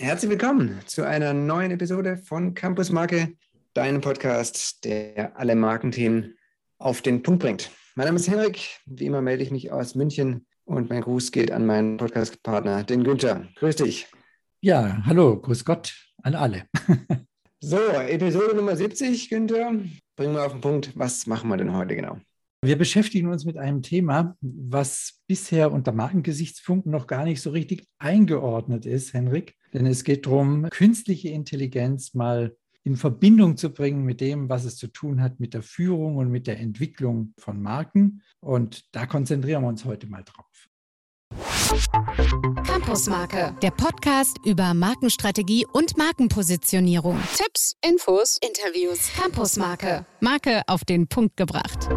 Herzlich willkommen zu einer neuen Episode von Campus Marke, deinem Podcast, der alle Markenthemen auf den Punkt bringt. Mein Name ist Henrik. Wie immer melde ich mich aus München und mein Gruß geht an meinen Podcast-Partner, den Günther. Grüß dich. Ja, hallo, grüß Gott an alle. so, Episode Nummer 70, Günther. Bringen wir auf den Punkt. Was machen wir denn heute genau? Wir beschäftigen uns mit einem Thema, was bisher unter Markengesichtspunkten noch gar nicht so richtig eingeordnet ist, Henrik. Denn es geht darum, künstliche Intelligenz mal in Verbindung zu bringen mit dem, was es zu tun hat mit der Führung und mit der Entwicklung von Marken. Und da konzentrieren wir uns heute mal drauf. Campusmarke, der Podcast über Markenstrategie und Markenpositionierung. Tipps, Infos, Interviews. Campusmarke, Marke auf den Punkt gebracht.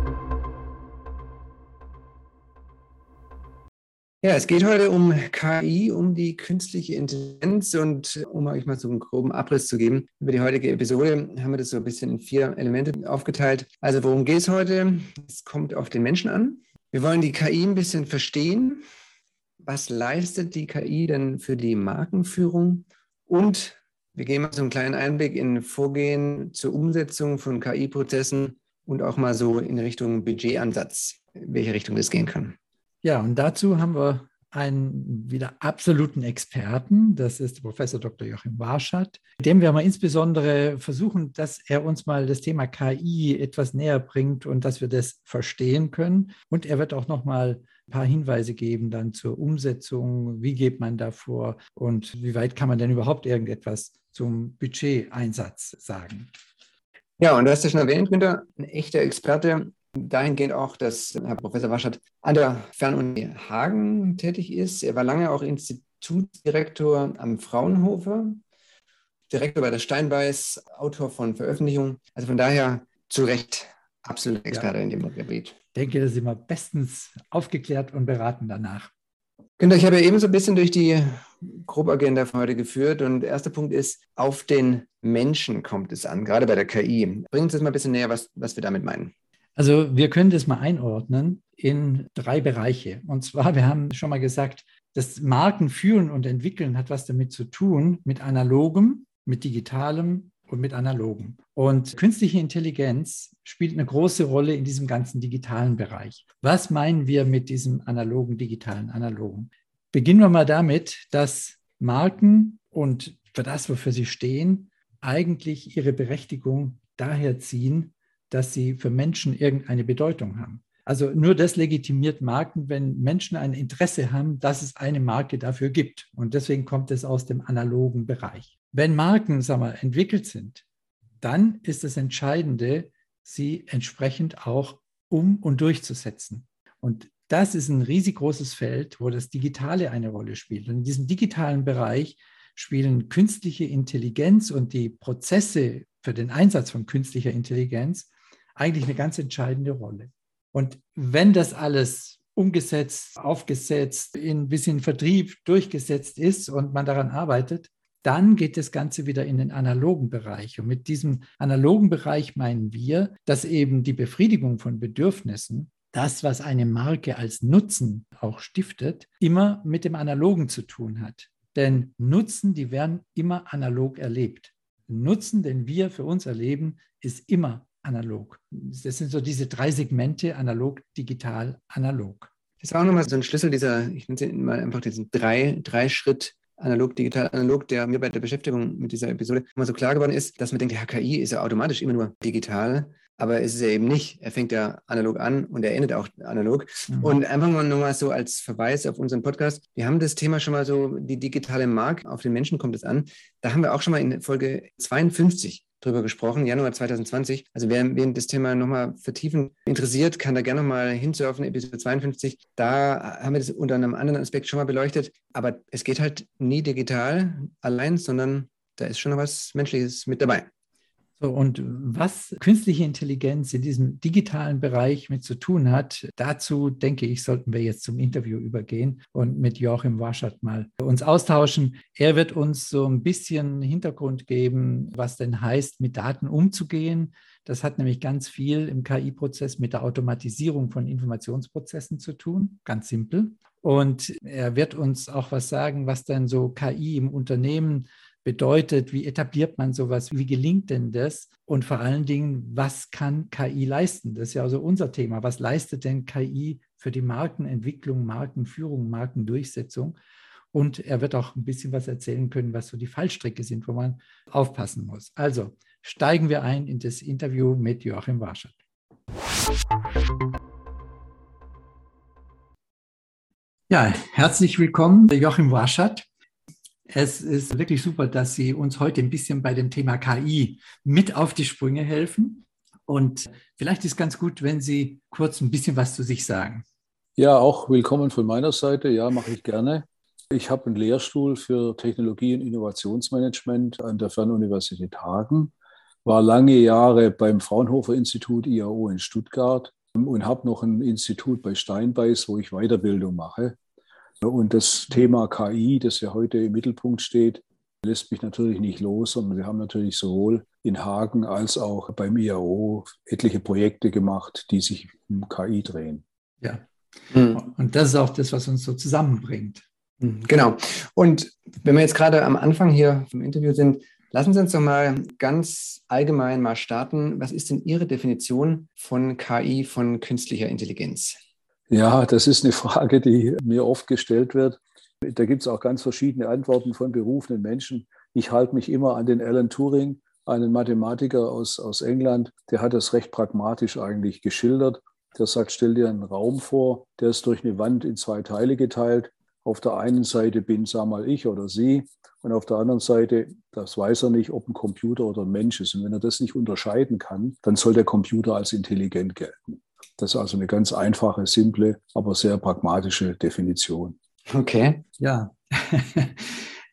Ja, es geht heute um KI, um die künstliche Intelligenz und um euch mal so einen groben Abriss zu geben über die heutige Episode, haben wir das so ein bisschen in vier Elemente aufgeteilt. Also worum geht es heute? Es kommt auf den Menschen an. Wir wollen die KI ein bisschen verstehen. Was leistet die KI denn für die Markenführung? Und wir geben mal so einen kleinen Einblick in Vorgehen zur Umsetzung von KI-Prozessen und auch mal so in Richtung Budgetansatz, in welche Richtung das gehen kann. Ja, und dazu haben wir einen wieder absoluten Experten, das ist Professor Dr. Joachim Warschat, mit dem wir mal insbesondere versuchen, dass er uns mal das Thema KI etwas näher bringt und dass wir das verstehen können. Und er wird auch noch mal ein paar Hinweise geben dann zur Umsetzung, wie geht man da vor und wie weit kann man denn überhaupt irgendetwas zum Budgeteinsatz sagen. Ja, und du hast ja schon erwähnt, Günther, ein echter Experte dahingehend auch, dass Herr Professor Waschert an der Fernuni Hagen tätig ist. Er war lange auch Institutsdirektor am Fraunhofer, Direktor bei der Steinbeiß, Autor von Veröffentlichungen. Also von daher zu Recht absolut Experte ja. in dem Gebiet. Ich denke, da sind wir bestens aufgeklärt und beraten danach. Günther, ich habe ja eben so ein bisschen durch die Grobagenda von heute geführt und der erste Punkt ist, auf den Menschen kommt es an, gerade bei der KI. Bringen Sie uns mal ein bisschen näher, was, was wir damit meinen. Also wir können das mal einordnen in drei Bereiche. Und zwar, wir haben schon mal gesagt, das Marken führen und entwickeln hat was damit zu tun, mit analogem, mit digitalem und mit analogem. Und künstliche Intelligenz spielt eine große Rolle in diesem ganzen digitalen Bereich. Was meinen wir mit diesem analogen, digitalen, analogen? Beginnen wir mal damit, dass Marken und für das, wofür sie stehen, eigentlich ihre Berechtigung daher ziehen, dass sie für Menschen irgendeine Bedeutung haben. Also nur das legitimiert Marken, wenn Menschen ein Interesse haben, dass es eine Marke dafür gibt. Und deswegen kommt es aus dem analogen Bereich. Wenn Marken sagen wir, entwickelt sind, dann ist das Entscheidende, sie entsprechend auch um und durchzusetzen. Und das ist ein riesig großes Feld, wo das Digitale eine Rolle spielt. Und in diesem digitalen Bereich spielen künstliche Intelligenz und die Prozesse für den Einsatz von künstlicher Intelligenz eigentlich eine ganz entscheidende Rolle. Und wenn das alles umgesetzt, aufgesetzt, in ein bisschen Vertrieb durchgesetzt ist und man daran arbeitet, dann geht das Ganze wieder in den analogen Bereich. Und mit diesem analogen Bereich meinen wir, dass eben die Befriedigung von Bedürfnissen, das, was eine Marke als Nutzen auch stiftet, immer mit dem Analogen zu tun hat. Denn Nutzen, die werden immer analog erlebt. Nutzen, den wir für uns erleben, ist immer analog. Das sind so diese drei Segmente, analog, digital, analog. Das war auch nochmal so ein Schlüssel dieser, ich nenne es mal einfach diesen drei, drei Schritt analog, digital, analog, der mir bei der Beschäftigung mit dieser Episode immer so klar geworden ist, dass man denkt, ja, KI ist ja automatisch immer nur digital, aber es ist ja eben nicht. Er fängt ja analog an und er endet auch analog. Mhm. Und einfach mal nochmal so als Verweis auf unseren Podcast. Wir haben das Thema schon mal so, die digitale Mark, auf den Menschen kommt es an. Da haben wir auch schon mal in Folge 52 drüber gesprochen, Januar 2020. Also wer, wen das Thema nochmal vertiefen interessiert, kann da gerne nochmal hinsurfen, Episode 52. Da haben wir das unter einem anderen Aspekt schon mal beleuchtet. Aber es geht halt nie digital allein, sondern da ist schon noch was Menschliches mit dabei. Und was künstliche Intelligenz in diesem digitalen Bereich mit zu tun hat, dazu denke ich, sollten wir jetzt zum Interview übergehen und mit Joachim Waschert mal uns austauschen. Er wird uns so ein bisschen Hintergrund geben, was denn heißt, mit Daten umzugehen. Das hat nämlich ganz viel im KI-Prozess mit der Automatisierung von Informationsprozessen zu tun, ganz simpel. Und er wird uns auch was sagen, was dann so KI im Unternehmen bedeutet, wie etabliert man sowas, wie gelingt denn das und vor allen Dingen, was kann KI leisten? Das ist ja also unser Thema. Was leistet denn KI für die Markenentwicklung, Markenführung, Markendurchsetzung? Und er wird auch ein bisschen was erzählen können, was so die Fallstricke sind, wo man aufpassen muss. Also steigen wir ein in das Interview mit Joachim Warschat. Ja, herzlich willkommen, Joachim Warschat. Es ist wirklich super, dass Sie uns heute ein bisschen bei dem Thema KI mit auf die Sprünge helfen. Und vielleicht ist ganz gut, wenn Sie kurz ein bisschen was zu sich sagen. Ja, auch willkommen von meiner Seite. Ja, mache ich gerne. Ich habe einen Lehrstuhl für Technologie- und Innovationsmanagement an der Fernuniversität Hagen, war lange Jahre beim Fraunhofer Institut IAO in Stuttgart und habe noch ein Institut bei Steinbeiß, wo ich Weiterbildung mache. Und das Thema KI, das ja heute im Mittelpunkt steht, lässt mich natürlich nicht los. Und wir haben natürlich sowohl in Hagen als auch beim IAO etliche Projekte gemacht, die sich um KI drehen. Ja. Mhm. Und das ist auch das, was uns so zusammenbringt. Hm, genau. Und wenn wir jetzt gerade am Anfang hier vom Interview sind, lassen Sie uns doch mal ganz allgemein mal starten. Was ist denn Ihre Definition von KI, von künstlicher Intelligenz? Ja, das ist eine Frage, die mir oft gestellt wird. Da gibt es auch ganz verschiedene Antworten von berufenen Menschen. Ich halte mich immer an den Alan Turing, einen Mathematiker aus, aus England. Der hat das recht pragmatisch eigentlich geschildert. Der sagt, stell dir einen Raum vor, der ist durch eine Wand in zwei Teile geteilt. Auf der einen Seite bin, sag mal, ich oder sie. Und auf der anderen Seite, das weiß er nicht, ob ein Computer oder ein Mensch ist. Und wenn er das nicht unterscheiden kann, dann soll der Computer als intelligent gelten. Das ist also eine ganz einfache, simple, aber sehr pragmatische Definition. Okay. Ja.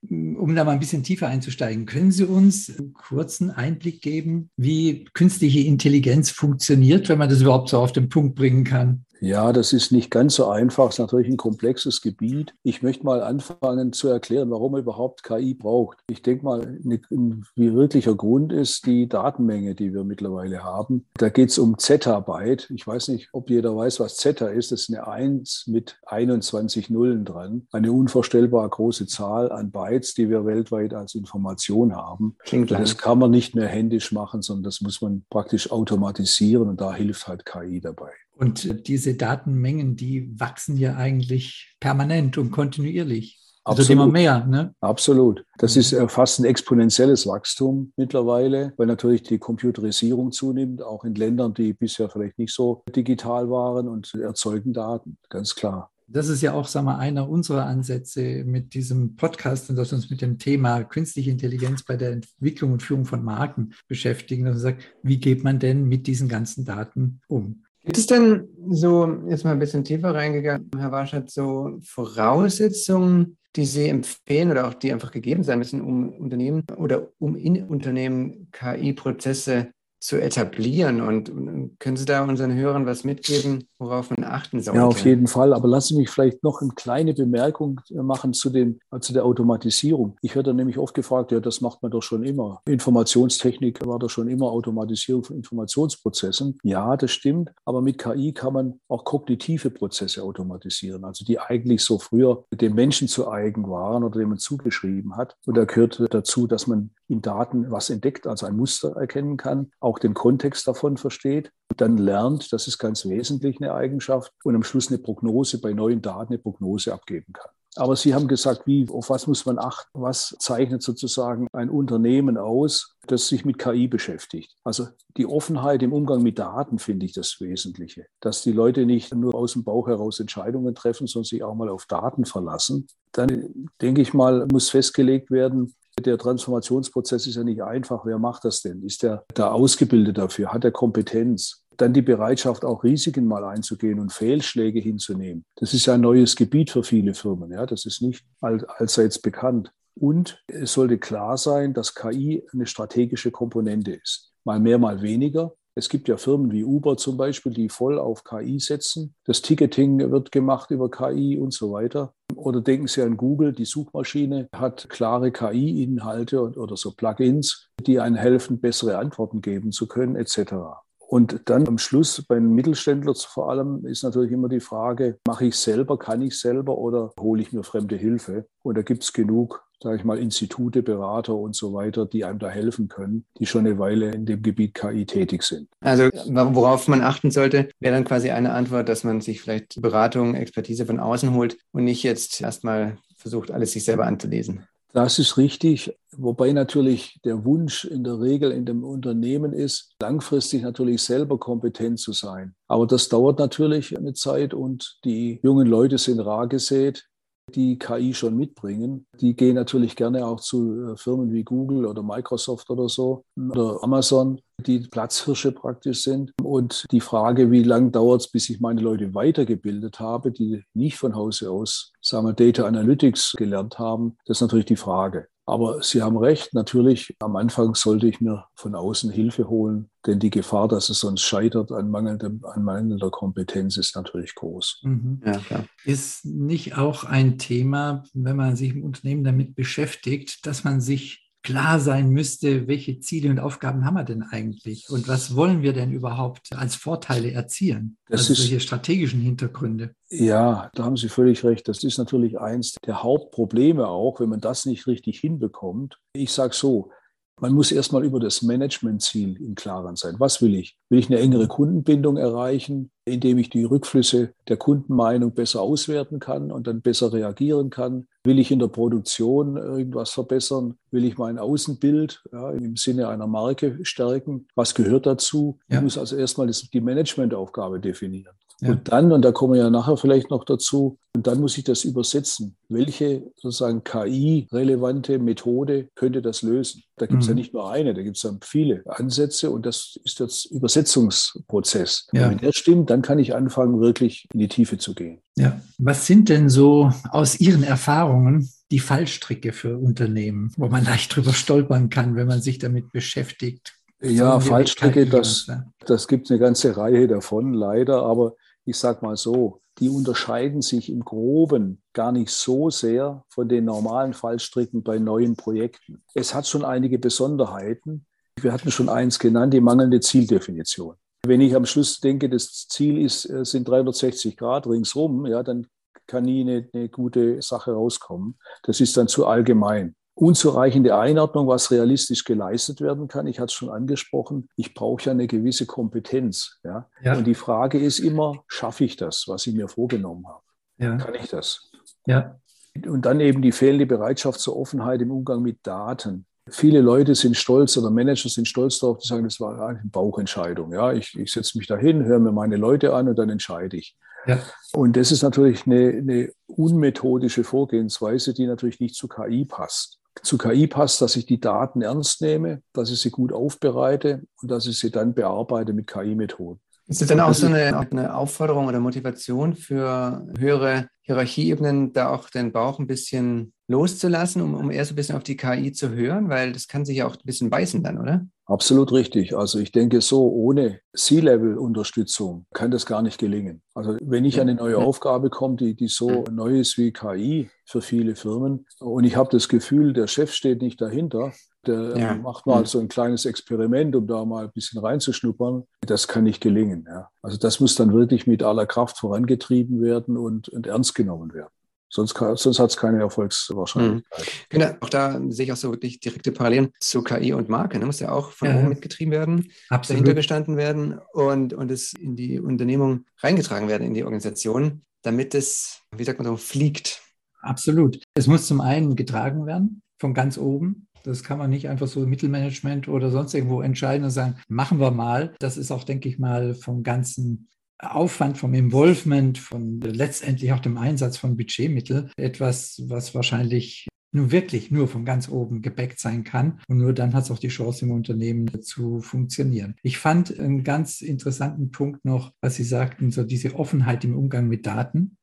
um da mal ein bisschen tiefer einzusteigen, können Sie uns einen kurzen Einblick geben, wie künstliche Intelligenz funktioniert, wenn man das überhaupt so auf den Punkt bringen kann? Ja, das ist nicht ganz so einfach. Es ist natürlich ein komplexes Gebiet. Ich möchte mal anfangen zu erklären, warum man überhaupt KI braucht. Ich denke mal, ein wirklicher Grund ist die Datenmenge, die wir mittlerweile haben. Da geht es um Zettabyte. Ich weiß nicht, ob jeder weiß, was Zeta ist. Das ist eine 1 mit 21 Nullen dran. Eine unvorstellbar große Zahl an Bytes, die wir weltweit als Information haben. Klingt das kann man nicht mehr händisch machen, sondern das muss man praktisch automatisieren und da hilft halt KI dabei. Und diese Datenmengen, die wachsen ja eigentlich permanent und kontinuierlich. Also Absolut. immer mehr. Ne? Absolut. Das ist äh, fast ein exponentielles Wachstum mittlerweile, weil natürlich die Computerisierung zunimmt, auch in Ländern, die bisher vielleicht nicht so digital waren und erzeugen Daten, ganz klar. Das ist ja auch, sagen wir, einer unserer Ansätze mit diesem Podcast und dass wir uns mit dem Thema künstliche Intelligenz bei der Entwicklung und Führung von Marken beschäftigen, dass man sagt, wie geht man denn mit diesen ganzen Daten um? Gibt es denn so, jetzt mal ein bisschen tiefer reingegangen, Herr Warschat, so Voraussetzungen, die Sie empfehlen oder auch die einfach gegeben sein müssen, um Unternehmen oder um in Unternehmen KI-Prozesse zu etablieren. Und, können Sie da unseren Hörern was mitgeben, worauf man achten sollte? Ja, auf jeden Fall. Aber lassen Sie mich vielleicht noch eine kleine Bemerkung machen zu, dem, zu der Automatisierung. Ich werde nämlich oft gefragt, ja, das macht man doch schon immer. Informationstechnik war doch schon immer Automatisierung von Informationsprozessen. Ja, das stimmt. Aber mit KI kann man auch kognitive Prozesse automatisieren, also die eigentlich so früher dem Menschen zu eigen waren oder dem man zugeschrieben hat. Und da gehört dazu, dass man in Daten was entdeckt, also ein Muster erkennen kann, auch den Kontext davon versteht und dann lernt, das ist ganz wesentlich eine Eigenschaft, und am Schluss eine Prognose bei neuen Daten eine Prognose abgeben kann. Aber Sie haben gesagt, wie, auf was muss man achten? Was zeichnet sozusagen ein Unternehmen aus, das sich mit KI beschäftigt? Also die Offenheit im Umgang mit Daten finde ich das Wesentliche. Dass die Leute nicht nur aus dem Bauch heraus Entscheidungen treffen, sondern sich auch mal auf Daten verlassen. Dann denke ich mal, muss festgelegt werden, der Transformationsprozess ist ja nicht einfach. Wer macht das denn? Ist der da ausgebildet dafür? Hat er Kompetenz? Dann die Bereitschaft, auch Risiken mal einzugehen und Fehlschläge hinzunehmen. Das ist ja ein neues Gebiet für viele Firmen. Ja, das ist nicht allseits bekannt. Und es sollte klar sein, dass KI eine strategische Komponente ist. Mal mehr, mal weniger. Es gibt ja Firmen wie Uber zum Beispiel, die voll auf KI setzen. Das Ticketing wird gemacht über KI und so weiter. Oder denken Sie an Google, die Suchmaschine hat klare KI-Inhalte oder so Plugins, die einen helfen, bessere Antworten geben zu können, etc. Und dann am Schluss bei den Mittelständlern vor allem ist natürlich immer die Frage, mache ich selber, kann ich selber oder hole ich mir fremde Hilfe? Und da gibt es genug, sage ich mal, Institute, Berater und so weiter, die einem da helfen können, die schon eine Weile in dem Gebiet KI tätig sind. Also worauf man achten sollte, wäre dann quasi eine Antwort, dass man sich vielleicht Beratung, Expertise von außen holt und nicht jetzt erstmal versucht, alles sich selber anzulesen. Das ist richtig, wobei natürlich der Wunsch in der Regel in dem Unternehmen ist, langfristig natürlich selber kompetent zu sein. Aber das dauert natürlich eine Zeit und die jungen Leute sind rar gesät, die KI schon mitbringen. Die gehen natürlich gerne auch zu äh, Firmen wie Google oder Microsoft oder so oder Amazon, die Platzhirsche praktisch sind. Und die Frage, wie lange dauert es, bis ich meine Leute weitergebildet habe, die nicht von Hause aus, sagen wir, Data Analytics gelernt haben, das ist natürlich die Frage. Aber Sie haben recht, natürlich, am Anfang sollte ich mir von außen Hilfe holen, denn die Gefahr, dass es sonst scheitert an, mangelndem, an mangelnder Kompetenz, ist natürlich groß. Mhm. Ja, klar. Ist nicht auch ein Thema, wenn man sich im Unternehmen damit beschäftigt, dass man sich klar sein müsste, welche Ziele und Aufgaben haben wir denn eigentlich und was wollen wir denn überhaupt als Vorteile erzielen? Das also ist, solche strategischen Hintergründe. Ja, da haben Sie völlig recht. Das ist natürlich eins der Hauptprobleme auch, wenn man das nicht richtig hinbekommt. Ich sage so, man muss erstmal über das Managementziel im Klaren sein. Was will ich? Will ich eine engere Kundenbindung erreichen, indem ich die Rückflüsse der Kundenmeinung besser auswerten kann und dann besser reagieren kann? Will ich in der Produktion irgendwas verbessern? Will ich mein Außenbild ja, im Sinne einer Marke stärken? Was gehört dazu? Ja. Ich muss also erstmal die Managementaufgabe definieren. Ja. Und dann, und da kommen wir ja nachher vielleicht noch dazu, und dann muss ich das übersetzen. Welche sozusagen KI-relevante Methode könnte das lösen? Da gibt es mhm. ja nicht nur eine, da gibt es ja viele Ansätze und das ist jetzt Übersetzungsprozess. Ja. wenn der stimmt, dann kann ich anfangen, wirklich in die Tiefe zu gehen. Ja. Was sind denn so aus Ihren Erfahrungen die Fallstricke für Unternehmen, wo man leicht drüber stolpern kann, wenn man sich damit beschäftigt? Ja, Fallstricke, das, das gibt eine ganze Reihe davon, leider. Aber ich sage mal so, die unterscheiden sich im Groben gar nicht so sehr von den normalen Fallstricken bei neuen Projekten. Es hat schon einige Besonderheiten. Wir hatten schon eins genannt, die mangelnde Zieldefinition. Wenn ich am Schluss denke, das Ziel ist, äh, sind 360 Grad ringsrum, ja, dann kann nie eine, eine gute Sache rauskommen. Das ist dann zu allgemein unzureichende Einordnung, was realistisch geleistet werden kann. Ich hatte es schon angesprochen, ich brauche ja eine gewisse Kompetenz. Ja? ja? Und die Frage ist immer, schaffe ich das, was ich mir vorgenommen habe? Ja. Kann ich das? Ja. Und dann eben die fehlende Bereitschaft zur Offenheit im Umgang mit Daten. Viele Leute sind stolz oder Manager sind stolz darauf, die sagen, das war eine Bauchentscheidung. Ja, ich, ich setze mich dahin, höre mir meine Leute an und dann entscheide ich. Ja. Und das ist natürlich eine, eine unmethodische Vorgehensweise, die natürlich nicht zu KI passt zu KI passt, dass ich die Daten ernst nehme, dass ich sie gut aufbereite und dass ich sie dann bearbeite mit KI-Methoden. Ist das dann auch so eine, eine, Aufforderung oder Motivation für höhere Hierarchieebenen, da auch den Bauch ein bisschen loszulassen, um, um eher so ein bisschen auf die KI zu hören? Weil das kann sich ja auch ein bisschen beißen dann, oder? Absolut richtig. Also ich denke so, ohne C-Level-Unterstützung kann das gar nicht gelingen. Also wenn ich an eine neue Aufgabe komme, die, die so neu ist wie KI für viele Firmen und ich habe das Gefühl, der Chef steht nicht dahinter, der ja. macht mal so ein kleines Experiment, um da mal ein bisschen reinzuschnuppern, das kann nicht gelingen. Ja. Also das muss dann wirklich mit aller Kraft vorangetrieben werden und, und ernst genommen werden. Sonst, sonst hat es keine Erfolgswahrscheinlichkeit. Mhm. Genau, auch da sehe ich auch so wirklich direkte Parallelen zu KI und Marke. Da ne? muss ja auch von ja. oben mitgetrieben werden, Absolut. dahinter gestanden werden und, und es in die Unternehmung reingetragen werden, in die Organisation, damit es, wie sagt man so, fliegt. Absolut. Es muss zum einen getragen werden von ganz oben. Das kann man nicht einfach so Mittelmanagement oder sonst irgendwo entscheiden und sagen, machen wir mal. Das ist auch, denke ich mal, vom ganzen Aufwand, vom Involvement, von letztendlich auch dem Einsatz von Budgetmitteln etwas, was wahrscheinlich nur wirklich nur von ganz oben gebackt sein kann. Und nur dann hat es auch die Chance im Unternehmen zu funktionieren. Ich fand einen ganz interessanten Punkt noch, was Sie sagten, so diese Offenheit im Umgang mit Daten.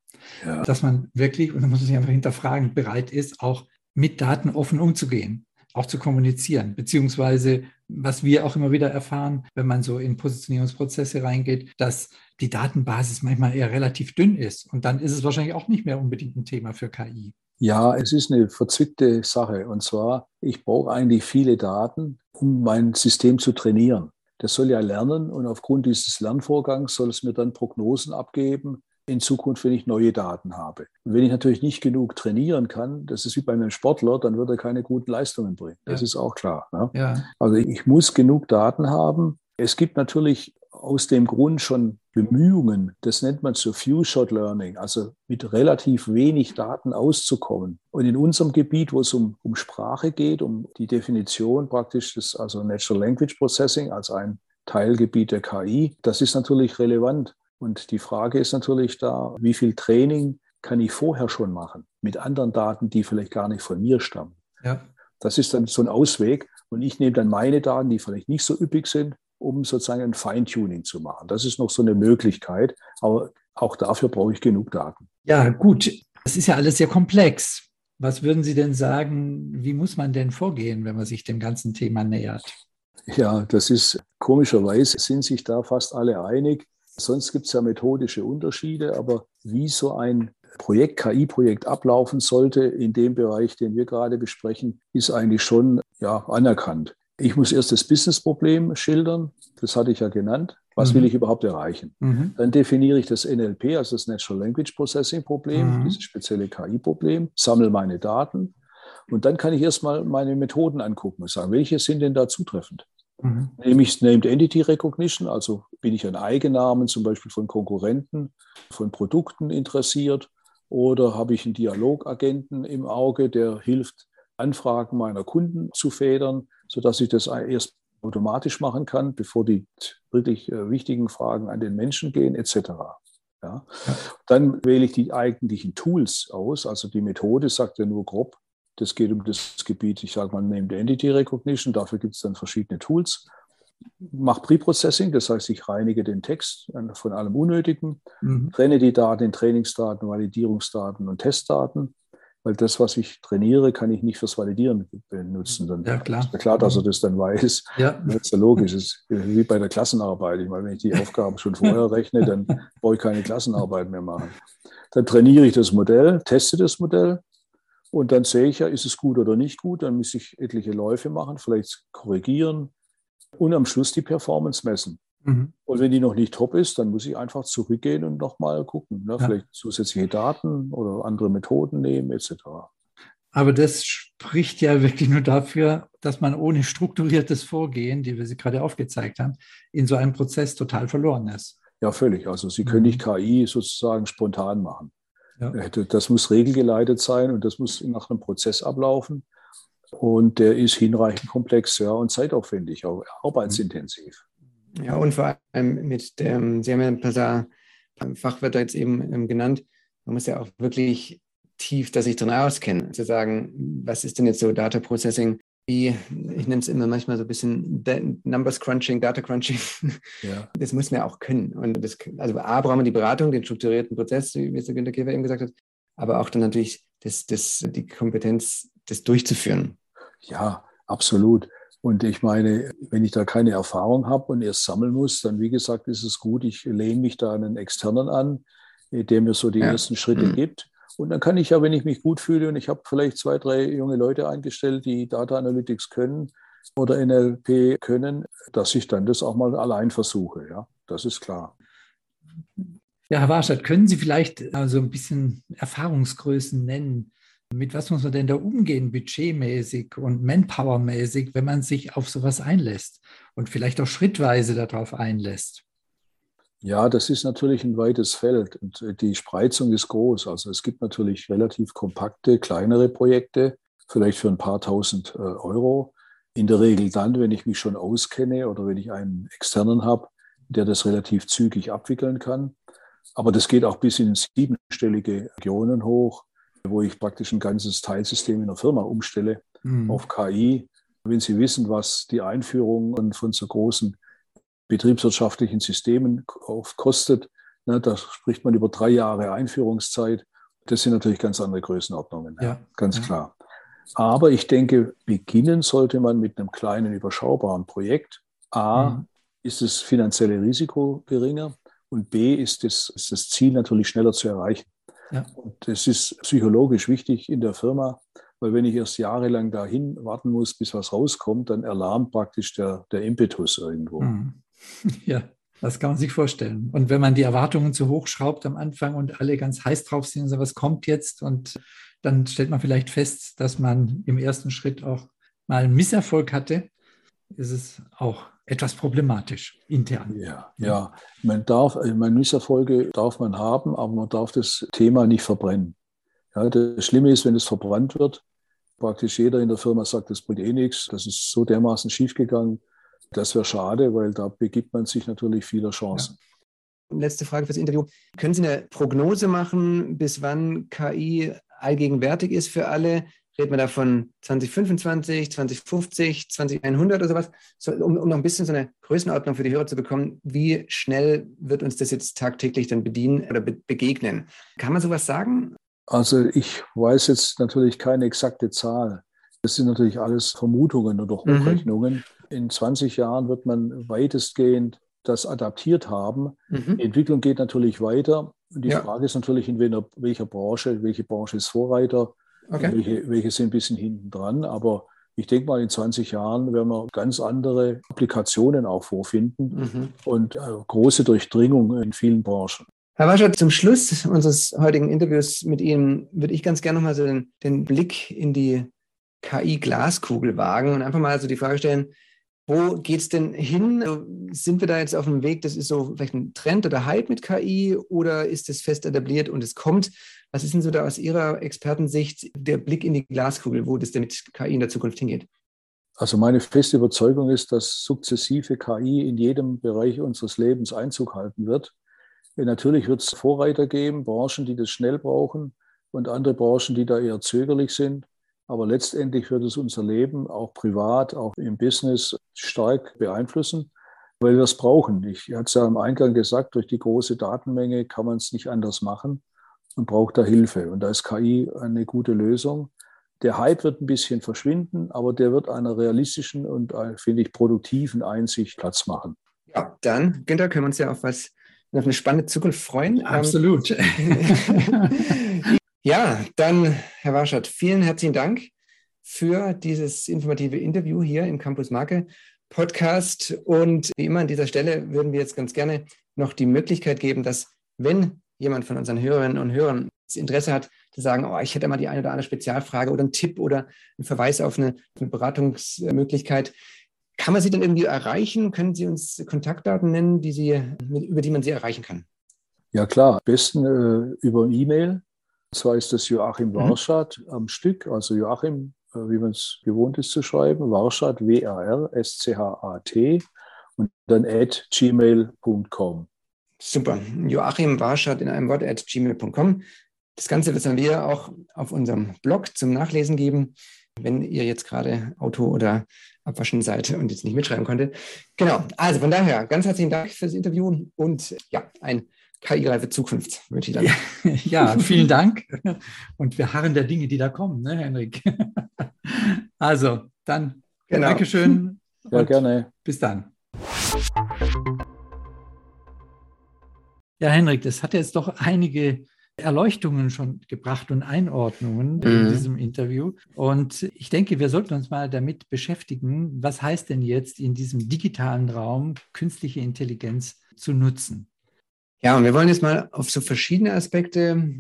Ja. Dass man wirklich, und da muss man sich einfach hinterfragen, bereit ist, auch mit Daten offen umzugehen auch zu kommunizieren, beziehungsweise was wir auch immer wieder erfahren, wenn man so in Positionierungsprozesse reingeht, dass die Datenbasis manchmal eher relativ dünn ist. Und dann ist es wahrscheinlich auch nicht mehr unbedingt ein Thema für KI. Ja, es ist eine verzwickte Sache. Und zwar, ich brauche eigentlich viele Daten, um mein System zu trainieren. der soll ja lernen und aufgrund dieses Lernvorgangs soll es mir dann Prognosen abgeben, in Zukunft, wenn ich neue Daten habe. Und wenn ich natürlich nicht genug trainieren kann, das ist wie bei einem Sportler, dann wird er keine guten Leistungen bringen. Das ja. ist auch klar. Ne? Ja. Also ich muss genug Daten haben. Es gibt natürlich aus dem Grund schon Bemühungen, das nennt man so Few-Shot Learning, also mit relativ wenig Daten auszukommen. Und in unserem Gebiet, wo es um, um Sprache geht, um die Definition praktisch des, also Natural Language Processing als ein Teilgebiet der KI, das ist natürlich relevant. Und die Frage ist natürlich da, wie viel Training kann ich vorher schon machen mit anderen Daten, die vielleicht gar nicht von mir stammen. Ja. Das ist dann so ein Ausweg. Und ich nehme dann meine Daten, die vielleicht nicht so üppig sind, um sozusagen ein Feintuning zu machen. Das ist noch so eine Möglichkeit. Aber auch dafür brauche ich genug Daten. Ja, gut. Das ist ja alles sehr komplex. Was würden Sie denn sagen, wie muss man denn vorgehen, wenn man sich dem ganzen Thema nähert? Ja, das ist komischerweise sind sich da fast alle einig. Sonst gibt es ja methodische Unterschiede, aber wie so ein Projekt, KI-Projekt ablaufen sollte in dem Bereich, den wir gerade besprechen, ist eigentlich schon ja, anerkannt. Ich muss erst das Business-Problem schildern, das hatte ich ja genannt. Was mhm. will ich überhaupt erreichen? Mhm. Dann definiere ich das NLP, also das Natural Language Processing Problem, mhm. dieses spezielle KI-Problem, sammle meine Daten und dann kann ich erstmal meine Methoden angucken und sagen, welche sind denn da zutreffend? Mhm. Nämlich Named Entity Recognition, also bin ich an Eigennamen zum Beispiel von Konkurrenten, von Produkten interessiert oder habe ich einen Dialogagenten im Auge, der hilft, Anfragen meiner Kunden zu federn, sodass ich das erst automatisch machen kann, bevor die wirklich äh, wichtigen Fragen an den Menschen gehen, etc. Ja. Dann wähle ich die eigentlichen Tools aus. Also die Methode sagt ja nur grob, das geht um das Gebiet, ich sage mal, Named Entity Recognition. Dafür gibt es dann verschiedene Tools. Mach Pre-Processing, das heißt, ich reinige den Text von allem Unnötigen, mhm. trenne die Daten in Trainingsdaten, Validierungsdaten und Testdaten, weil das, was ich trainiere, kann ich nicht fürs Validieren benutzen. Dann ja, klar. ist ja klar, dass er das dann weiß. Ja. Das ist ja logisch. Das ist wie bei der Klassenarbeit. Ich meine, wenn ich die Aufgaben schon vorher rechne, dann brauche ich keine Klassenarbeit mehr machen. Dann trainiere ich das Modell, teste das Modell, und dann sehe ich ja, ist es gut oder nicht gut. Dann muss ich etliche Läufe machen, vielleicht korrigieren und am Schluss die Performance messen. Mhm. Und wenn die noch nicht top ist, dann muss ich einfach zurückgehen und nochmal gucken. Ne? Ja. Vielleicht zusätzliche Daten oder andere Methoden nehmen, etc. Aber das spricht ja wirklich nur dafür, dass man ohne strukturiertes Vorgehen, die wir Sie gerade aufgezeigt haben, in so einem Prozess total verloren ist. Ja, völlig. Also Sie können nicht mhm. KI sozusagen spontan machen. Ja. Äh, das muss regelgeleitet sein und das muss nach einem Prozess ablaufen. Und der ist hinreichend komplex ja, und zeitaufwendig, auch arbeitsintensiv. Ja, und vor allem mit dem, Sie haben ja ein paar Fachwörter jetzt eben ähm, genannt, man muss ja auch wirklich tief dass sich drin auskennen, zu sagen, was ist denn jetzt so Data Processing, wie, ich nenne es immer manchmal so ein bisschen Numbers Crunching, Data Crunching. Ja. Das muss man ja auch können. Und das, also A, brauchen wir die Beratung, den strukturierten Prozess, wie es der Günter Käfer eben gesagt hat, aber auch dann natürlich das, das, die Kompetenz, das durchzuführen. Ja, absolut. Und ich meine, wenn ich da keine Erfahrung habe und erst sammeln muss, dann wie gesagt, ist es gut, ich lehne mich da einen Externen an, der mir so die ja. ersten Schritte mhm. gibt. Und dann kann ich ja, wenn ich mich gut fühle und ich habe vielleicht zwei, drei junge Leute eingestellt, die Data Analytics können oder NLP können, dass ich dann das auch mal allein versuche. Ja, das ist klar. Ja, Herr Warstadt, können Sie vielleicht so also ein bisschen Erfahrungsgrößen nennen? Mit was muss man denn da umgehen, budgetmäßig und manpowermäßig, wenn man sich auf sowas einlässt und vielleicht auch schrittweise darauf einlässt? Ja, das ist natürlich ein weites Feld und äh, die Spreizung ist groß. Also es gibt natürlich relativ kompakte, kleinere Projekte, vielleicht für ein paar tausend äh, Euro. In der Regel dann, wenn ich mich schon auskenne oder wenn ich einen externen habe, der das relativ zügig abwickeln kann. Aber das geht auch bis in siebenstellige Regionen hoch, wo ich praktisch ein ganzes Teilsystem in der Firma umstelle mhm. auf KI. Wenn Sie wissen, was die Einführung von so großen betriebswirtschaftlichen Systemen kostet. Ne, da spricht man über drei Jahre Einführungszeit. Das sind natürlich ganz andere Größenordnungen, ja, ganz ja. klar. Aber ich denke, beginnen sollte man mit einem kleinen, überschaubaren Projekt. A, mhm. ist das finanzielle Risiko geringer und B, ist das, ist das Ziel natürlich schneller zu erreichen. Ja. Und das ist psychologisch wichtig in der Firma, Weil wenn ich erst jahrelang dahin warten muss, bis was rauskommt, dann erlahmt praktisch der, der Impetus irgendwo. Mhm. Ja, das kann man sich vorstellen. Und wenn man die Erwartungen zu hoch schraubt am Anfang und alle ganz heiß drauf sind, so was kommt jetzt und dann stellt man vielleicht fest, dass man im ersten Schritt auch mal einen Misserfolg hatte, ist es auch etwas problematisch intern. Ja, ja. Man darf, meine Misserfolge darf man haben, aber man darf das Thema nicht verbrennen. Ja, das Schlimme ist, wenn es verbrannt wird, praktisch jeder in der Firma sagt, das bringt eh nichts, das ist so dermaßen schiefgegangen. Das wäre schade, weil da begibt man sich natürlich vieler Chancen. Ja. Letzte Frage fürs Interview. Können Sie eine Prognose machen, bis wann KI allgegenwärtig ist für alle? Reden wir da von 2025, 2050, 2100 oder sowas? So, um, um noch ein bisschen so eine Größenordnung für die Hörer zu bekommen, wie schnell wird uns das jetzt tagtäglich dann bedienen oder be begegnen? Kann man sowas sagen? Also ich weiß jetzt natürlich keine exakte Zahl. Das sind natürlich alles Vermutungen oder mhm. Hochrechnungen. Mhm. In 20 Jahren wird man weitestgehend das adaptiert haben. Mhm. Die Entwicklung geht natürlich weiter. Und die ja. Frage ist natürlich, in welcher Branche, welche Branche ist Vorreiter, okay. welche, welche sind ein bisschen hinten dran. Aber ich denke mal, in 20 Jahren werden wir ganz andere Applikationen auch vorfinden mhm. und äh, große Durchdringung in vielen Branchen. Herr Wascher, zum Schluss unseres heutigen Interviews mit Ihnen würde ich ganz gerne nochmal so den, den Blick in die KI-Glaskugel wagen und einfach mal so die Frage stellen, wo geht es denn hin? Also, sind wir da jetzt auf dem Weg, das ist so vielleicht ein Trend oder Hype mit KI oder ist es fest etabliert und es kommt? Was ist denn so da aus Ihrer Expertensicht der Blick in die Glaskugel, wo das denn mit KI in der Zukunft hingeht? Also meine feste Überzeugung ist, dass sukzessive KI in jedem Bereich unseres Lebens Einzug halten wird. Natürlich wird es Vorreiter geben, Branchen, die das schnell brauchen und andere Branchen, die da eher zögerlich sind. Aber letztendlich wird es unser Leben auch privat, auch im Business stark beeinflussen, weil wir es brauchen. Ich hatte es ja am Eingang gesagt, durch die große Datenmenge kann man es nicht anders machen und braucht da Hilfe. Und da ist KI eine gute Lösung. Der Hype wird ein bisschen verschwinden, aber der wird einer realistischen und, äh, finde ich, produktiven Einsicht Platz machen. Ja, dann, Günther, können wir uns ja auf was auf eine spannende Zukunft freuen. Ähm, Absolut. ja, dann, Herr Warschat, vielen herzlichen Dank für dieses informative Interview hier im Campus Marke Podcast. Und wie immer an dieser Stelle würden wir jetzt ganz gerne noch die Möglichkeit geben, dass wenn jemand von unseren Hörerinnen und Hörern das Interesse hat, zu sagen, oh, ich hätte mal die eine oder andere Spezialfrage oder einen Tipp oder einen Verweis auf eine, eine Beratungsmöglichkeit, kann man Sie dann irgendwie erreichen? Können Sie uns Kontaktdaten nennen, die Sie, über die man Sie erreichen kann? Ja klar, am besten äh, über E-Mail. Und zwar ist das Joachim mhm. Warschat am Stück, also Joachim, äh, wie man es gewohnt ist zu schreiben, Warschat, W-A-R-S-C-H-A-T und dann at gmail.com. Super. Joachim Warschat in einem Wort at gmail.com. Das Ganze werden wir auch auf unserem Blog zum Nachlesen geben, wenn ihr jetzt gerade Auto oder abwaschen seid und jetzt nicht mitschreiben konntet. Genau, also von daher ganz herzlichen Dank fürs Interview und ja, ein KI-reife Zukunft wünsche ich dann. Ja, ja, vielen Dank. Und wir harren der Dinge, die da kommen, ne, Henrik? Also, dann genau. Dankeschön. Ja, gerne. Bis dann. Ja, Henrik, das hat jetzt doch einige Erleuchtungen schon gebracht und Einordnungen mhm. in diesem Interview. Und ich denke, wir sollten uns mal damit beschäftigen, was heißt denn jetzt in diesem digitalen Raum künstliche Intelligenz zu nutzen? Ja, und wir wollen jetzt mal auf so verschiedene Aspekte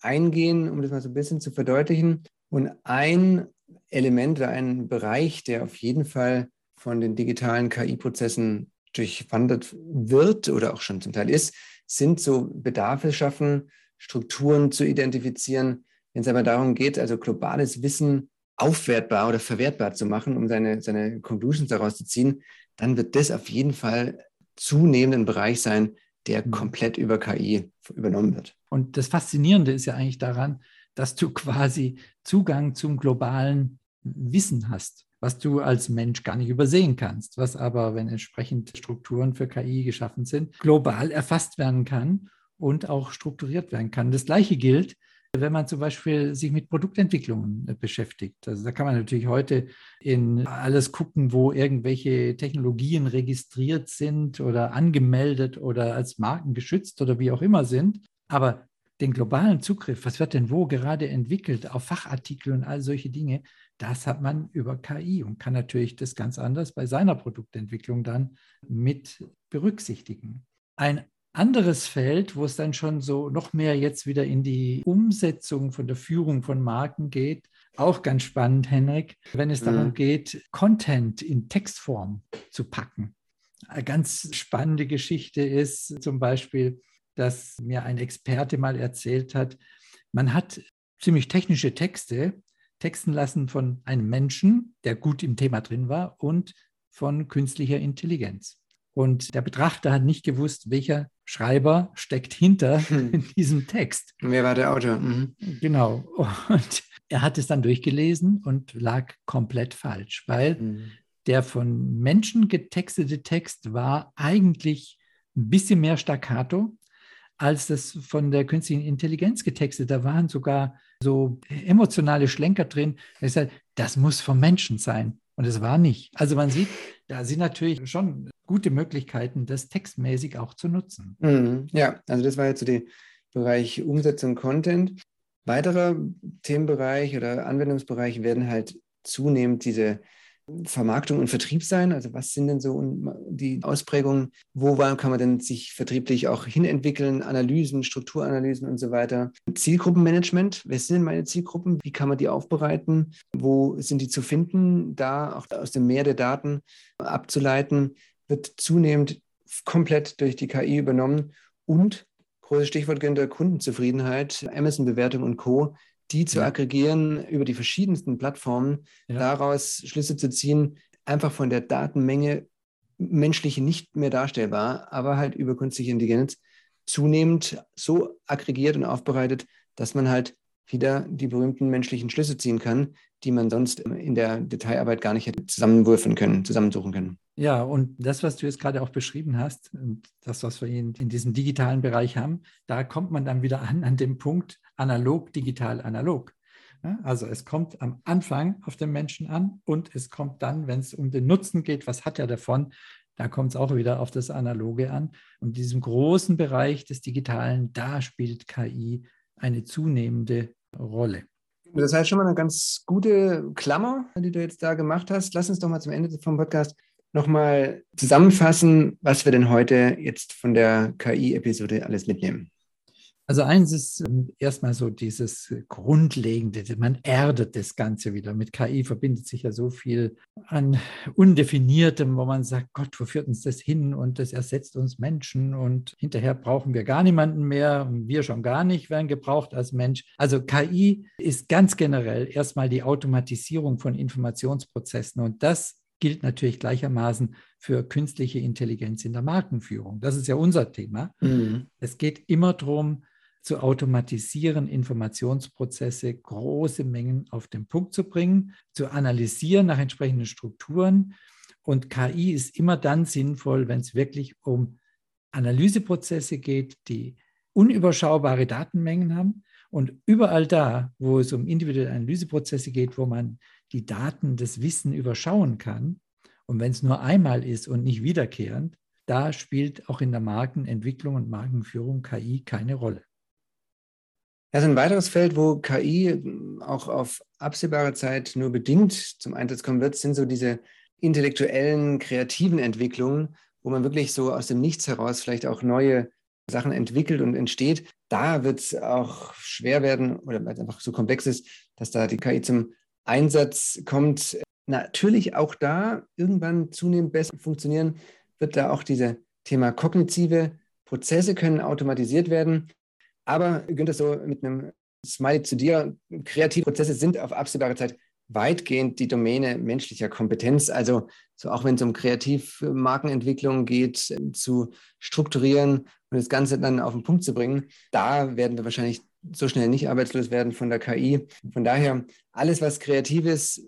eingehen, um das mal so ein bisschen zu verdeutlichen. Und ein Element oder ein Bereich, der auf jeden Fall von den digitalen KI-Prozessen durchwandert wird oder auch schon zum Teil ist, sind so Bedarfe schaffen Strukturen zu identifizieren, wenn es aber darum geht, also globales Wissen aufwertbar oder verwertbar zu machen, um seine, seine Conclusions daraus zu ziehen, dann wird das auf jeden Fall zunehmend ein Bereich sein, der mhm. komplett über KI übernommen wird. Und das Faszinierende ist ja eigentlich daran, dass du quasi Zugang zum globalen Wissen hast, was du als Mensch gar nicht übersehen kannst, was aber, wenn entsprechend Strukturen für KI geschaffen sind, global erfasst werden kann und auch strukturiert werden kann. Das Gleiche gilt, wenn man zum Beispiel sich mit Produktentwicklungen äh, beschäftigt. Also da kann man natürlich heute in alles gucken, wo irgendwelche Technologien registriert sind oder angemeldet oder als Marken geschützt oder wie auch immer sind. Aber den globalen Zugriff, was wird denn wo gerade entwickelt, auf Fachartikel und all solche Dinge, das hat man über KI und kann natürlich das ganz anders bei seiner Produktentwicklung dann mit berücksichtigen. Ein anderes Feld, wo es dann schon so noch mehr jetzt wieder in die Umsetzung von der Führung von Marken geht, auch ganz spannend, Henrik, wenn es darum mhm. geht, Content in Textform zu packen. Eine ganz spannende Geschichte ist zum Beispiel, dass mir ein Experte mal erzählt hat, man hat ziemlich technische Texte texten lassen von einem Menschen, der gut im Thema drin war und von künstlicher Intelligenz. Und der Betrachter hat nicht gewusst, welcher Schreiber steckt hinter hm. diesem Text. Wer war der Autor? Mhm. Genau. Und er hat es dann durchgelesen und lag komplett falsch, weil mhm. der von Menschen getextete Text war eigentlich ein bisschen mehr staccato als das von der künstlichen Intelligenz getextet. Da waren sogar so emotionale Schlenker drin. Das muss vom Menschen sein. Und es war nicht. Also man sieht, da sind natürlich schon gute Möglichkeiten, das textmäßig auch zu nutzen. Mhm. Ja, also das war jetzt so der Bereich Umsetzung Content. Weiterer Themenbereich oder Anwendungsbereich werden halt zunehmend diese Vermarktung und Vertrieb sein? Also was sind denn so die Ausprägungen? Wo kann man denn sich vertrieblich auch hinentwickeln? Analysen, Strukturanalysen und so weiter. Zielgruppenmanagement. Wer sind denn meine Zielgruppen? Wie kann man die aufbereiten? Wo sind die zu finden? Da auch aus dem Meer der Daten abzuleiten, wird zunehmend komplett durch die KI übernommen und großes Stichwort der Kundenzufriedenheit, Amazon-Bewertung und Co die zu ja. aggregieren über die verschiedensten Plattformen, ja. daraus Schlüsse zu ziehen, einfach von der Datenmenge menschliche nicht mehr darstellbar, aber halt über künstliche Intelligenz zunehmend so aggregiert und aufbereitet, dass man halt wieder die berühmten menschlichen Schlüsse ziehen kann, die man sonst in der Detailarbeit gar nicht hätte zusammenwürfen können, zusammensuchen können. Ja, und das, was du jetzt gerade auch beschrieben hast, das, was wir in, in diesem digitalen Bereich haben, da kommt man dann wieder an, an dem Punkt analog, digital, analog. Also es kommt am Anfang auf den Menschen an und es kommt dann, wenn es um den Nutzen geht, was hat er davon, da kommt es auch wieder auf das Analoge an. Und in diesem großen Bereich des Digitalen, da spielt KI eine zunehmende Rolle. Das heißt schon mal eine ganz gute Klammer, die du jetzt da gemacht hast. Lass uns doch mal zum Ende vom Podcast nochmal zusammenfassen, was wir denn heute jetzt von der KI-Episode alles mitnehmen. Also eins ist ähm, erstmal so dieses Grundlegende, man erdet das Ganze wieder. Mit KI verbindet sich ja so viel an Undefiniertem, wo man sagt, Gott, wo führt uns das hin? Und das ersetzt uns Menschen und hinterher brauchen wir gar niemanden mehr und wir schon gar nicht werden gebraucht als Mensch. Also KI ist ganz generell erstmal die Automatisierung von Informationsprozessen und das gilt natürlich gleichermaßen für künstliche Intelligenz in der Markenführung. Das ist ja unser Thema. Mhm. Es geht immer darum, zu automatisieren, Informationsprozesse, große Mengen auf den Punkt zu bringen, zu analysieren nach entsprechenden Strukturen. Und KI ist immer dann sinnvoll, wenn es wirklich um Analyseprozesse geht, die unüberschaubare Datenmengen haben. Und überall da, wo es um individuelle Analyseprozesse geht, wo man die Daten, das Wissen überschauen kann, und wenn es nur einmal ist und nicht wiederkehrend, da spielt auch in der Markenentwicklung und Markenführung KI keine Rolle. Also ein weiteres Feld, wo KI auch auf absehbare Zeit nur bedingt zum Einsatz kommen wird, sind so diese intellektuellen, kreativen Entwicklungen, wo man wirklich so aus dem Nichts heraus vielleicht auch neue Sachen entwickelt und entsteht. Da wird es auch schwer werden oder weil es einfach so komplex ist, dass da die KI zum Einsatz kommt. Natürlich auch da irgendwann zunehmend besser funktionieren, wird da auch diese Thema kognitive Prozesse können automatisiert werden. Aber Günther, so mit einem Smiley zu dir, kreative Prozesse sind auf absehbare Zeit weitgehend die Domäne menschlicher Kompetenz. Also so auch wenn es um Kreativmarkenentwicklung geht, zu strukturieren und das Ganze dann auf den Punkt zu bringen, da werden wir wahrscheinlich so schnell nicht arbeitslos werden von der KI. Von daher, alles, was kreativ ist,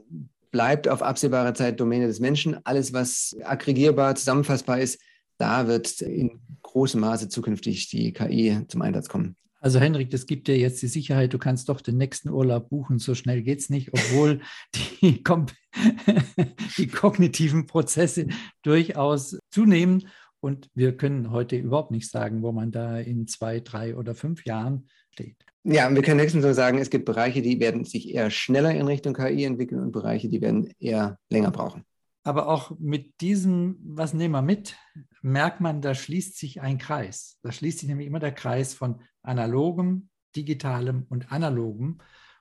bleibt auf absehbare Zeit Domäne des Menschen. Alles, was aggregierbar, zusammenfassbar ist, da wird in großem Maße zukünftig die KI zum Einsatz kommen. Also Henrik, das gibt dir jetzt die Sicherheit, du kannst doch den nächsten Urlaub buchen. So schnell geht es nicht, obwohl die, die kognitiven Prozesse durchaus zunehmen. Und wir können heute überhaupt nicht sagen, wo man da in zwei, drei oder fünf Jahren steht. Ja, wir können höchstens so sagen, es gibt Bereiche, die werden sich eher schneller in Richtung KI entwickeln und Bereiche, die werden eher länger brauchen. Aber auch mit diesem, was nehmen wir mit, merkt man, da schließt sich ein Kreis. Da schließt sich nämlich immer der Kreis von analogem, digitalem und analogem.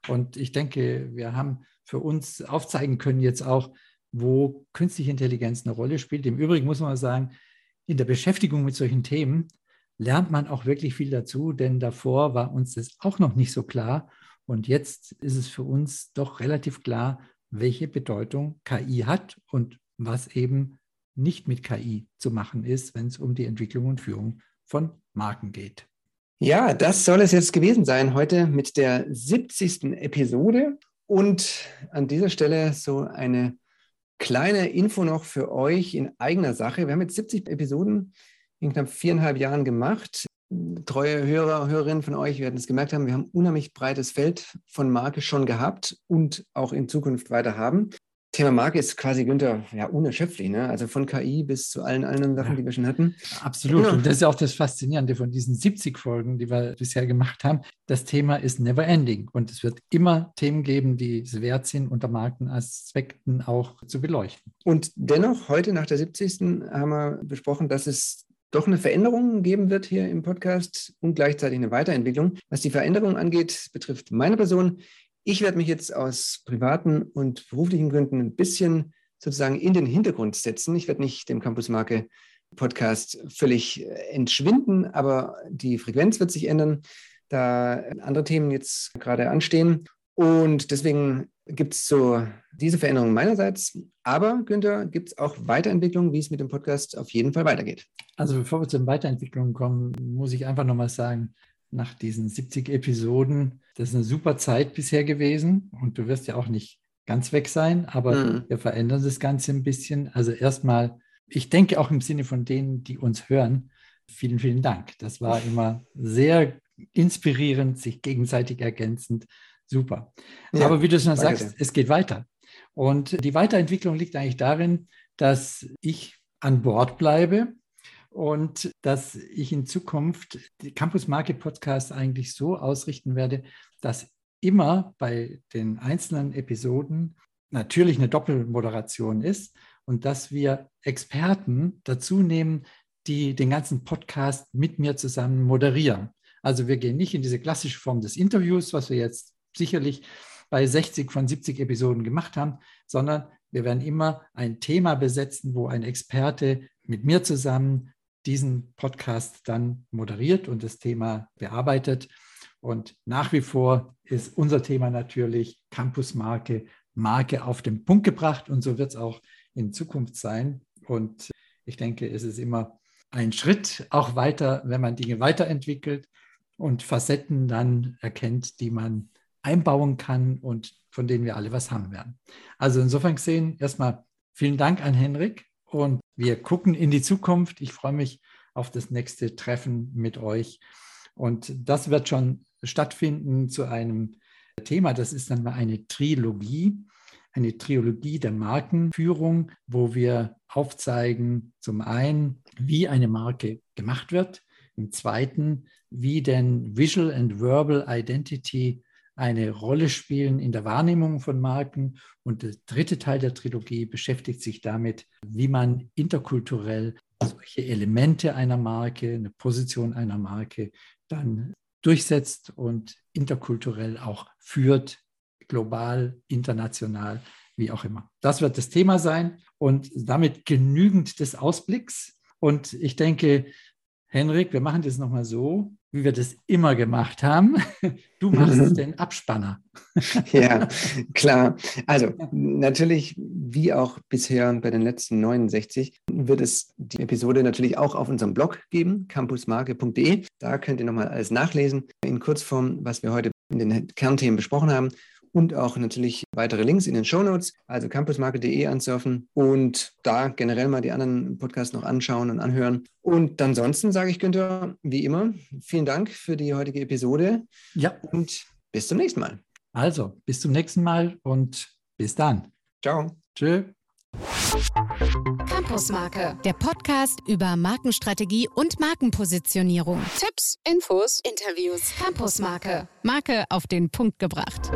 Und ich denke, wir haben für uns aufzeigen können jetzt auch, wo künstliche Intelligenz eine Rolle spielt. Im Übrigen muss man sagen, in der Beschäftigung mit solchen Themen lernt man auch wirklich viel dazu, denn davor war uns das auch noch nicht so klar. Und jetzt ist es für uns doch relativ klar, welche Bedeutung KI hat und was eben nicht mit KI zu machen ist, wenn es um die Entwicklung und Führung von Marken geht. Ja, das soll es jetzt gewesen sein heute mit der 70. Episode. Und an dieser Stelle so eine kleine Info noch für euch in eigener Sache. Wir haben jetzt 70 Episoden in knapp viereinhalb Jahren gemacht. Treue Hörer, Hörerinnen von euch werden es gemerkt haben, wir haben unheimlich breites Feld von Marke schon gehabt und auch in Zukunft weiter haben. Thema Marke ist quasi, Günther, ja, unerschöpflich. Ne? Also von KI bis zu allen anderen Sachen, ja, die wir schon hatten. Absolut. Und das ist auch das Faszinierende von diesen 70 Folgen, die wir bisher gemacht haben. Das Thema ist never ending. Und es wird immer Themen geben, die es wert sind, unter Markenaspekten auch zu beleuchten. Und dennoch, heute nach der 70. haben wir besprochen, dass es doch eine Veränderung geben wird hier im Podcast und gleichzeitig eine Weiterentwicklung. Was die Veränderung angeht, betrifft meine Person. Ich werde mich jetzt aus privaten und beruflichen Gründen ein bisschen sozusagen in den Hintergrund setzen. Ich werde nicht dem Campus Marke Podcast völlig äh, entschwinden, aber die Frequenz wird sich ändern, da andere Themen jetzt gerade anstehen. Und deswegen gibt es so diese Veränderung meinerseits. Aber, Günther, gibt es auch Weiterentwicklungen, wie es mit dem Podcast auf jeden Fall weitergeht? Also bevor wir zu den Weiterentwicklungen kommen, muss ich einfach nochmal sagen, nach diesen 70 Episoden. Das ist eine super Zeit bisher gewesen und du wirst ja auch nicht ganz weg sein, aber mhm. wir verändern das Ganze ein bisschen. Also erstmal, ich denke auch im Sinne von denen, die uns hören, vielen, vielen Dank. Das war immer sehr inspirierend, sich gegenseitig ergänzend. Super. Ja, aber wie du schon sagst, dir. es geht weiter. Und die Weiterentwicklung liegt eigentlich darin, dass ich an Bord bleibe und dass ich in Zukunft die Campus Market Podcast eigentlich so ausrichten werde, dass immer bei den einzelnen Episoden natürlich eine Doppelmoderation ist und dass wir Experten dazu nehmen, die den ganzen Podcast mit mir zusammen moderieren. Also wir gehen nicht in diese klassische Form des Interviews, was wir jetzt sicherlich bei 60 von 70 Episoden gemacht haben, sondern wir werden immer ein Thema besetzen, wo ein Experte mit mir zusammen diesen Podcast dann moderiert und das Thema bearbeitet. Und nach wie vor ist unser Thema natürlich Campusmarke, Marke auf den Punkt gebracht. Und so wird es auch in Zukunft sein. Und ich denke, es ist immer ein Schritt auch weiter, wenn man Dinge weiterentwickelt und Facetten dann erkennt, die man einbauen kann und von denen wir alle was haben werden. Also insofern gesehen, erstmal vielen Dank an Henrik und wir gucken in die Zukunft. Ich freue mich auf das nächste Treffen mit euch. Und das wird schon stattfinden zu einem Thema. Das ist dann mal eine Trilogie, eine Trilogie der Markenführung, wo wir aufzeigen, zum einen, wie eine Marke gemacht wird, im zweiten, wie denn Visual and Verbal Identity eine Rolle spielen in der Wahrnehmung von Marken. Und der dritte Teil der Trilogie beschäftigt sich damit, wie man interkulturell solche Elemente einer Marke, eine Position einer Marke dann durchsetzt und interkulturell auch führt, global, international, wie auch immer. Das wird das Thema sein und damit genügend des Ausblicks. Und ich denke, Henrik, wir machen das nochmal so, wie wir das immer gemacht haben. Du machst mhm. den Abspanner. ja, klar. Also natürlich, wie auch bisher bei den letzten 69, wird es die Episode natürlich auch auf unserem Blog geben, campusmarke.de. Da könnt ihr nochmal alles nachlesen, in Kurzform, was wir heute in den Kernthemen besprochen haben und auch natürlich weitere Links in den Show Notes, also campusmarket.de ansurfen und da generell mal die anderen Podcasts noch anschauen und anhören. Und ansonsten sage ich Günther, wie immer, vielen Dank für die heutige Episode. Ja. Und bis zum nächsten Mal. Also, bis zum nächsten Mal und bis dann. Ciao. Tschö. Campusmarke, der Podcast über Markenstrategie und Markenpositionierung. Tipps, Infos, Interviews. Campusmarke, Marke auf den Punkt gebracht.